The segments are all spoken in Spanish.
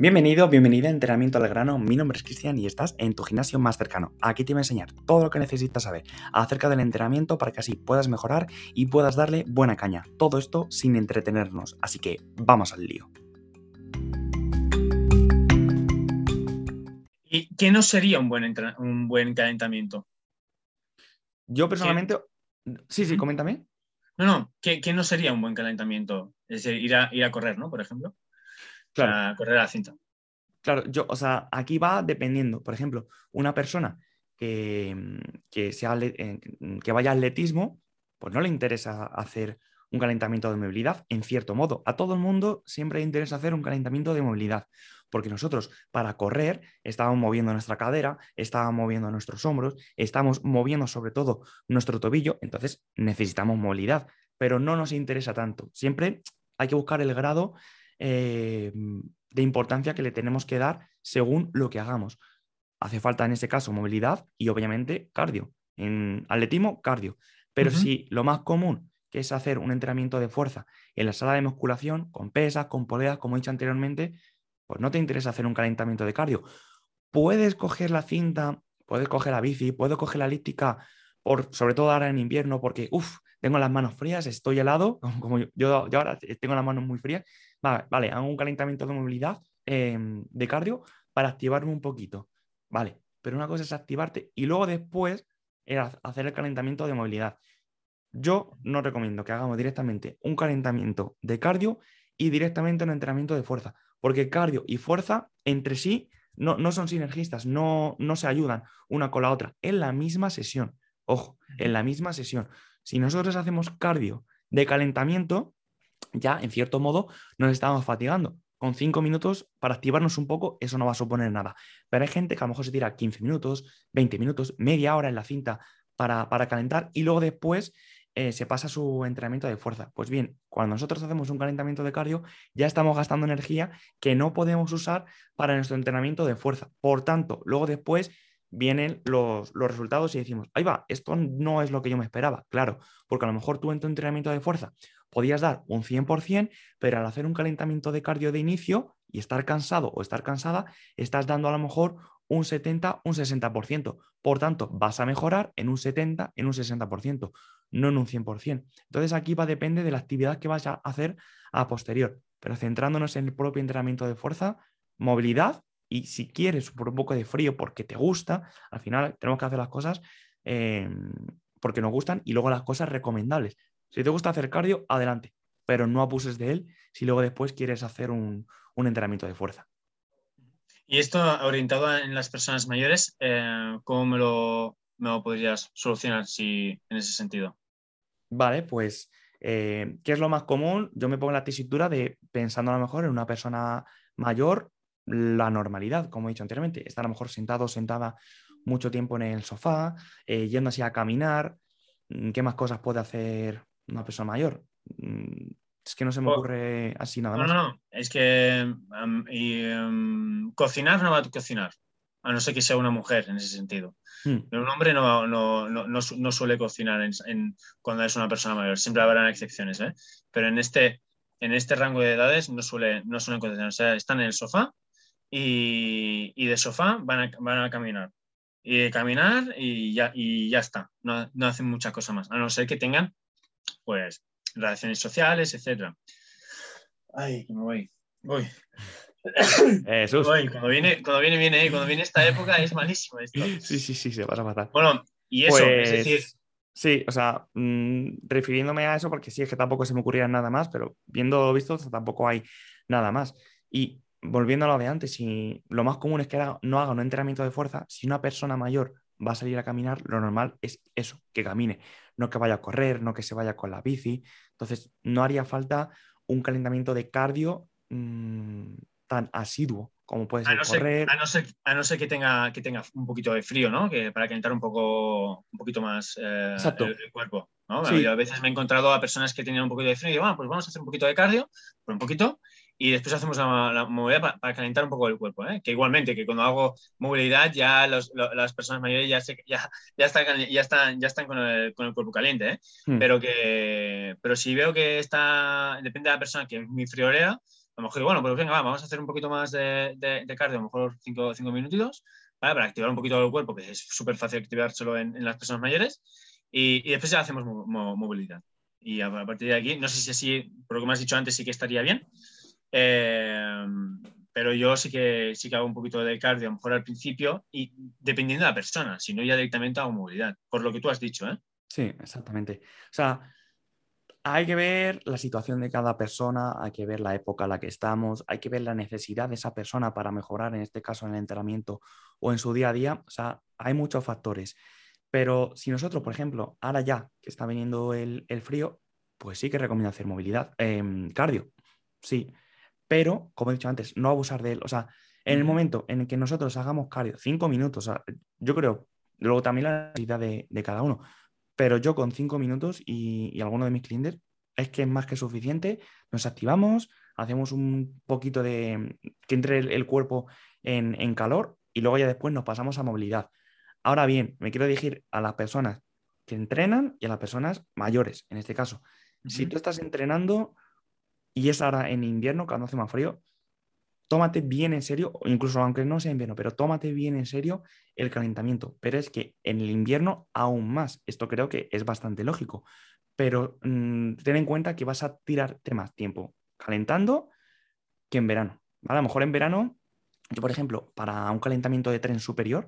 Bienvenido, bienvenida a Entrenamiento al Grano. Mi nombre es Cristian y estás en tu gimnasio más cercano. Aquí te voy a enseñar todo lo que necesitas saber acerca del entrenamiento para que así puedas mejorar y puedas darle buena caña. Todo esto sin entretenernos. Así que vamos al lío. ¿Y qué no sería un buen, un buen calentamiento? Yo personalmente... Sí, sí, coméntame. No, no, ¿qué, no sería un buen calentamiento? Es decir, ir a, ir a correr, ¿no? Por ejemplo. Claro. correr a la cinta. Claro, yo, o sea, aquí va dependiendo. Por ejemplo, una persona que, que, sea, eh, que vaya a atletismo, pues no le interesa hacer un calentamiento de movilidad, en cierto modo. A todo el mundo siempre le interesa hacer un calentamiento de movilidad, porque nosotros para correr estamos moviendo nuestra cadera, estamos moviendo nuestros hombros, estamos moviendo sobre todo nuestro tobillo, entonces necesitamos movilidad, pero no nos interesa tanto. Siempre hay que buscar el grado eh, de importancia que le tenemos que dar según lo que hagamos. Hace falta en este caso movilidad y obviamente cardio. En atletismo, cardio. Pero si lo más común, que es hacer un entrenamiento de fuerza en la sala de musculación, con pesas, con poleas, como he dicho anteriormente, pues no te interesa hacer un calentamiento de cardio. Puedes coger la cinta, puedes coger la bici, puedes coger la elíptica, por, sobre todo ahora en invierno, porque, uff, tengo las manos frías, estoy helado, como yo, yo, ahora tengo las manos muy frías, vale, vale hago un calentamiento de movilidad em, de cardio para activarme un poquito, vale, pero una cosa es activarte y luego después hacer el calentamiento de movilidad. Yo no recomiendo que hagamos directamente un calentamiento de cardio y directamente un entrenamiento de fuerza, porque cardio y fuerza entre sí no, no son sinergistas, no, no se ayudan una con la otra en la misma sesión. Ojo, en la misma sesión. Si nosotros hacemos cardio de calentamiento, ya en cierto modo nos estamos fatigando. Con cinco minutos para activarnos un poco, eso no va a suponer nada. Pero hay gente que a lo mejor se tira 15 minutos, 20 minutos, media hora en la cinta para, calentar y luego después eh, se pasa su entrenamiento de fuerza. Pues bien, cuando nosotros hacemos un calentamiento de cardio, ya estamos gastando energía que no podemos usar para nuestro entrenamiento de fuerza. Por tanto, luego después vienen los, resultados y decimos, ahí va, esto no es lo que yo me esperaba, claro, porque a lo mejor tú en tu entrenamiento de fuerza podías dar un 100%, pero al hacer un calentamiento de cardio de inicio y estar cansado o estar cansada, estás dando a lo mejor un 70, un 60%. Por tanto, vas a mejorar en un 70, en un 60%, no en un 100%. Entonces aquí va a depender de la actividad que vas a hacer a posterior, pero centrándonos en el propio entrenamiento de fuerza, movilidad y si quieres por un poco de frío porque te gusta, al final tenemos que hacer las cosas em, porque nos gustan y luego las cosas recomendables. Si te gusta hacer cardio, adelante, pero no abuses de él si luego después quieres hacer un, entrenamiento de fuerza. Y esto orientado en las personas mayores, eh, ¿cómo me lo, podrías solucionar si, en ese sentido? Vale, pues, eh, ¿qué es lo más común? Yo me pongo la tesitura de pensando a lo mejor en una persona mayor la normalidad, como he dicho anteriormente, estar a lo mejor sentado o sentada mucho tiempo en el sofá, eh, yendo así a caminar. Mm, ¿Qué más cosas puede hacer una persona mayor? Mm, es que no se me ocurre así nada más. No, no, es que cocinar no va a cocinar, a no ser que sea una mujer en ese sentido. Hmm. Pero un hombre no, no, no, suele cocinar en, cuando es una persona mayor, siempre habrán excepciones, ¿eh? pero en este, en este rango de edades no, suele, no suelen cocinar, o sea, están en el sofá y, de sofá van a, van a, caminar. Y de caminar y ya, y ya está. No, no, hacen mucha cosa más, a no ser que tengan pues relaciones sociales, etc. Ay, que me voy. Voy. Jesús. cuando viene, cuando viene, viene, ¿eh? cuando viene esta época es malísimo esto. Sí, sí, sí, se pasa fatal. Bueno, y eso, es pues, decir. Sí, o sea, mm, refiriéndome a eso, porque sí es que tampoco se me ocurría nada más, pero viendo visto, tampoco hay nada más. Y volviendo a lo de antes, si lo más común es que no haga un entrenamiento de fuerza, si una persona mayor va a salir a caminar, lo normal es eso, que camine, no que vaya a correr, no que se vaya con la bici. Entonces, no haría falta un calentamiento de cardio mm, tan asiduo como puede ser a no correr. Ser, a, no ser, que tenga, que tenga un poquito de frío, ¿no? Que para calentar un poco, un poquito más eh, el, cuerpo. Yo a veces me he encontrado a personas que tenían un poquito de frío y digo, bueno, pues vamos a hacer un poquito de cardio, por un poquito, y después hacemos la, movilidad para, calentar un poco el cuerpo. ¿eh? Que igualmente, que cuando hago movilidad ya las personas mayores ya, ya, ya, están, ya, están, ya están con el, con el cuerpo caliente. ¿eh? Hmm. Pero, que, pero si veo que está, depende de la persona que es muy friolera, a lo mejor, bueno, pues venga, vamos a hacer un poquito más de, de, cardio, a lo mejor cinco, cinco minutitos, para activar un poquito el cuerpo, que es súper fácil activárselo en, en, las personas mayores, y, y después ya hacemos movilidad. Y a, partir de aquí, no sé si así, por lo que me has dicho antes, sí que estaría bien. Eh, pero yo sí que, sí que hago un poquito de cardio, a lo mejor al principio, y dependiendo de la persona, si no ya directamente hago movilidad, por lo que tú has dicho. ¿eh? Sí, exactamente. O sea, hay que ver la situación de cada persona, hay que ver la época en la que estamos, hay que ver la necesidad de esa persona para mejorar, en este caso en el entrenamiento o en su día a día. O sea, hay muchos factores. Pero si nosotros, por ejemplo, ahora ya que está viniendo el, frío, pues sí que recomiendo hacer movilidad, em, cardio, sí. Pero, como he dicho antes, no abusar de él. O sea, en el momento en el que nosotros hagamos cardio, cinco minutos, yo creo, luego también la necesidad de, cada uno, pero yo con cinco minutos y, y alguno de mis clientes es que es más que suficiente, nos activamos, hacemos un poquito de que entre el, cuerpo en, en, calor y luego ya después nos pasamos a movilidad. Ahora bien, me quiero dirigir a las personas que entrenan y a las personas mayores, en este caso. Si tú estás entrenando y es ahora en invierno, cuando hace más frío, tómate bien en serio, incluso aunque no sea invierno, pero tómate bien en serio el calentamiento. Pero es que en el invierno aún más, esto creo que es bastante lógico, pero mm, ten en cuenta que vas a tirarte más tiempo calentando que en verano. A lo mejor en verano, yo por ejemplo, para un calentamiento de tren superior,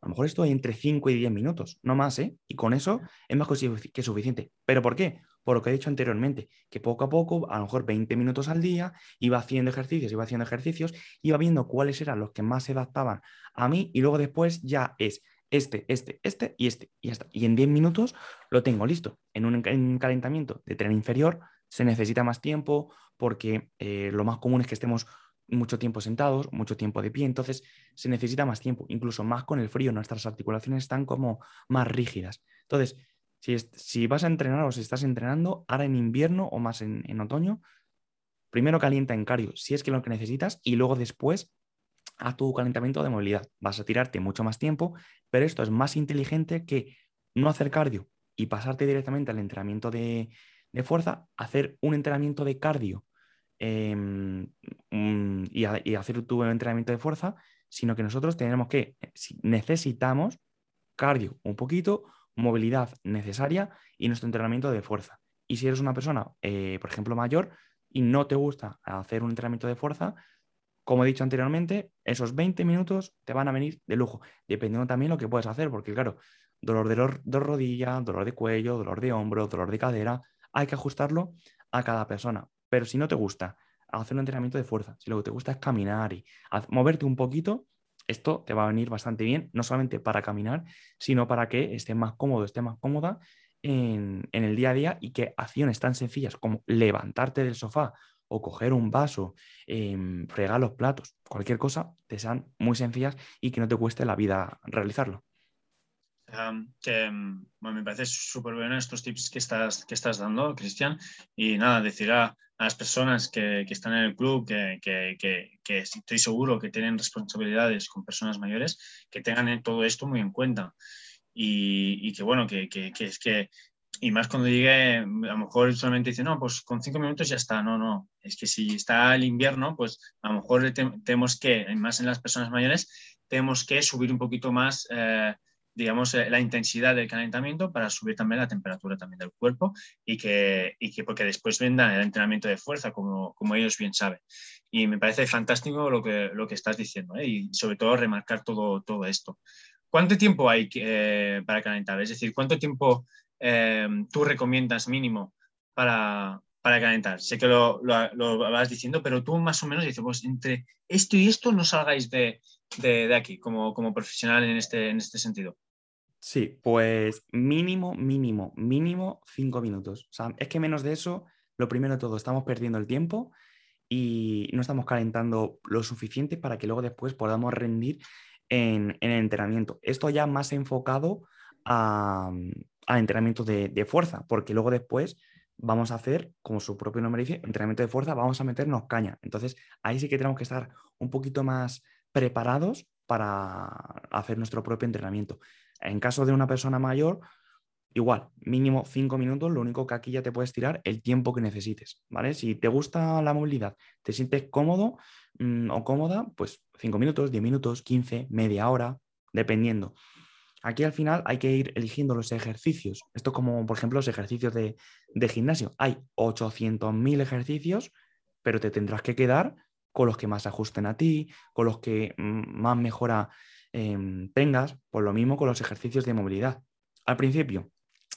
a lo mejor estoy entre 5 y 10 minutos, no más, ¿eh? Y con eso es más que suficiente. ¿Pero por qué? Por lo que he dicho anteriormente, que poco a poco, a lo mejor 20 minutos al día, iba haciendo ejercicios, iba haciendo ejercicios, iba viendo cuáles eran los que más se adaptaban a mí y luego después ya es este, este, este y este y ya Y en 10 minutos lo tengo listo. En un, calentamiento de tren inferior se necesita más tiempo porque eh, lo más común es que estemos mucho tiempo sentados, mucho tiempo de pie, entonces se necesita más tiempo, incluso más con el frío, nuestras articulaciones están como más rígidas. Entonces, si, si vas a entrenar o si estás entrenando, ahora en invierno o más en, en otoño, primero calienta en cardio, si es que lo que necesitas, y luego después a tu calentamiento de movilidad. Vas a tirarte mucho más tiempo, pero esto es más inteligente que no hacer cardio y pasarte directamente al entrenamiento de, de fuerza, hacer un entrenamiento de cardio Em, mm, y, hacer tu entrenamiento de fuerza, sino que nosotros tenemos que, eh, necesitamos cardio un poquito, movilidad necesaria y nuestro entrenamiento de fuerza. Y si eres una persona, eh, por ejemplo, mayor y no te gusta hacer un entrenamiento de fuerza, como he dicho anteriormente, esos 20 minutos te van a venir de lujo, dependiendo también lo que puedes hacer, porque claro, dolor de, de rodilla, dolor de cuello, dolor de hombro, dolor de cadera, hay que ajustarlo a cada persona. Pero si no te gusta hacer un entrenamiento de fuerza, si lo que te gusta es caminar y moverte un poquito, esto te va a venir bastante bien, no solamente para caminar, sino para que estés más cómodo, estés más cómoda en, el día a día y que acciones tan sencillas como levantarte del sofá o coger un vaso, em, fregar los platos, cualquier cosa, te sean muy sencillas y que no te cueste la vida realizarlo que me parece súper bueno estos tips que estás, que estás dando, Cristian. Y nada, decir a, las personas que, que, están en el club, que, que, estoy seguro que tienen responsabilidades con personas mayores, que tengan todo esto muy en cuenta. Y, y que bueno, que, es que, y más cuando llegue, a lo mejor solamente dice, no, pues con cinco minutos ya está. No, no, es que si está el invierno, pues a lo mejor tenemos que, más en las personas mayores, tenemos que subir un poquito más. Eh, digamos, eh, la intensidad del calentamiento para subir también la temperatura también del cuerpo y que, y que porque después vendan el entrenamiento de fuerza, como, como ellos bien saben. Y me parece fantástico lo que, lo que estás diciendo ¿eh? y sobre todo remarcar todo, todo esto. ¿Cuánto tiempo hay eh, para calentar? Es decir, ¿cuánto tiempo tú recomiendas mínimo para, para calentar? Sé que lo, lo, vas diciendo, pero tú más o menos dices, pues entre esto y esto no salgáis de, de, de aquí como, como profesional en este, en este sentido. Sí, pues mínimo, mínimo, mínimo cinco minutos. Es que menos de eso, lo primero de todo, estamos perdiendo el tiempo y no estamos calentando lo suficiente para que luego después podamos rendir en, el entrenamiento. Esto ya más enfocado a, entrenamiento de, de, fuerza, porque luego después vamos a hacer, como su propio nombre dice, entrenamiento de fuerza, vamos a meternos caña. Entonces, ahí sí que tenemos que estar un poquito más preparados para hacer nuestro propio entrenamiento. En caso de una persona mayor, igual, mínimo 5 minutos, lo único que aquí ya te puedes tirar el tiempo que necesites, ¿vale? Si te gusta la movilidad, te sientes cómodo mm, o cómoda, pues 5 minutos, 10 minutos, 15, media hora, dependiendo. Aquí al final hay que ir eligiendo los ejercicios. Esto como, por ejemplo, los ejercicios de, gimnasio. Hay 800.000 ejercicios, pero te tendrás que quedar con los que más ajusten a ti, con los que mm, más mejora em, tengas, por lo mismo con los ejercicios de movilidad. Al principio,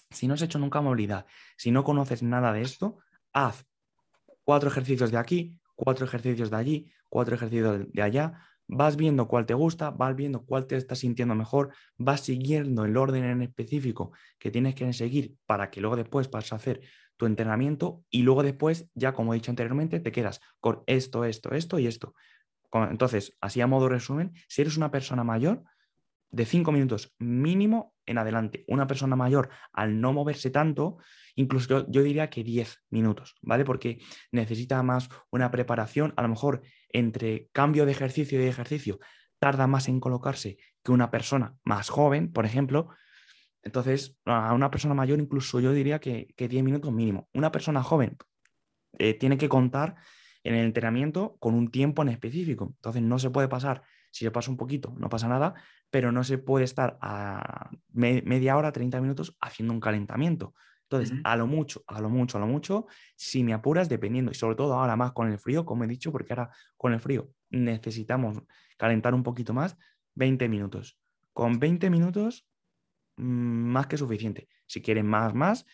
si no has hecho nunca movilidad, si no conoces nada de esto, haz cuatro ejercicios de aquí, cuatro ejercicios de allí, cuatro ejercicios de allá, vas viendo cuál te gusta, vas viendo cuál te estás sintiendo mejor, vas siguiendo el orden en específico que tienes que seguir para que luego después pases a hacer tu entrenamiento y luego después, ya como he dicho anteriormente, te quedas con esto, esto, esto y esto. Entonces, así a modo resumen, si eres una persona mayor, de cinco minutos mínimo en adelante. Una persona mayor, al no moverse tanto, incluso yo, diría que 10 minutos, ¿vale? Porque necesita más una preparación, a lo mejor entre cambio de ejercicio y ejercicio, tarda más en colocarse que una persona más joven, por ejemplo. Entonces, a una persona mayor incluso yo diría que, que 10 minutos mínimo. Una persona joven eh, tiene que contar en el entrenamiento con un tiempo en específico. Entonces, no se puede pasar si se pasa un poquito, no pasa nada, pero no se puede estar a media hora, 30 minutos haciendo un calentamiento. Entonces, a lo mucho, a lo mucho, a lo mucho, si me apuras, dependiendo, y sobre todo ahora más con el frío, como he dicho, porque ahora con el frío necesitamos calentar un poquito más, 20 minutos. Con 20 minutos, mm, más que suficiente. Si quieren más, más,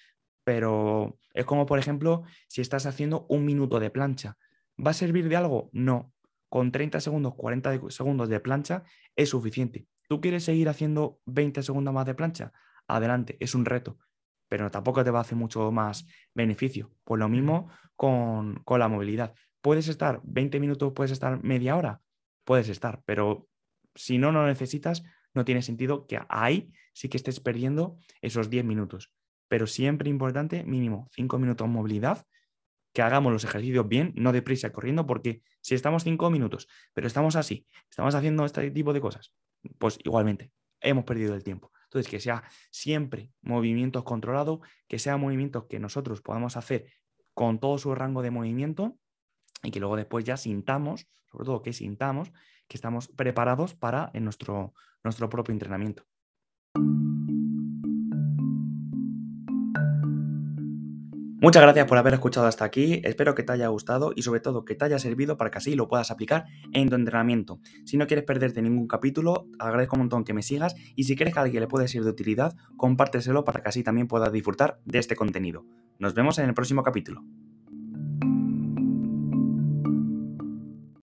pero es como, por ejemplo, si estás haciendo un minuto de plancha. ¿Va a servir de algo? No, con 30 segundos, 40 segundos de plancha es suficiente. ¿Tú quieres seguir haciendo 20 segundos más de plancha? Adelante, es un reto, pero tampoco te va a hacer mucho más beneficio. Pues lo mismo con, la movilidad. ¿Puedes estar 20 minutos, puedes estar media hora? Puedes estar, pero si no lo necesitas, no tiene sentido que ahí sí que estés perdiendo esos 10 minutos. Pero siempre importante, mínimo 5 minutos movilidad que hagamos los ejercicios bien, no deprisa corriendo, porque si estamos cinco minutos, pero estamos así, estamos haciendo este tipo de cosas, pues igualmente hemos perdido el tiempo. Entonces, que sea siempre movimientos controlados, que sean movimientos que nosotros podamos hacer con todo su rango de movimiento y que luego después ya sintamos, sobre todo que sintamos, que estamos preparados para en nuestro, nuestro propio entrenamiento. Muchas gracias por haber escuchado hasta aquí, espero que te haya gustado y sobre todo que te haya servido para que así lo puedas aplicar en tu entrenamiento. Si no quieres perderte ningún capítulo, agradezco un montón que me sigas y si quieres que a alguien le pueda ser de utilidad, compárteselo para que así también puedas disfrutar de este contenido. Nos vemos en el próximo capítulo.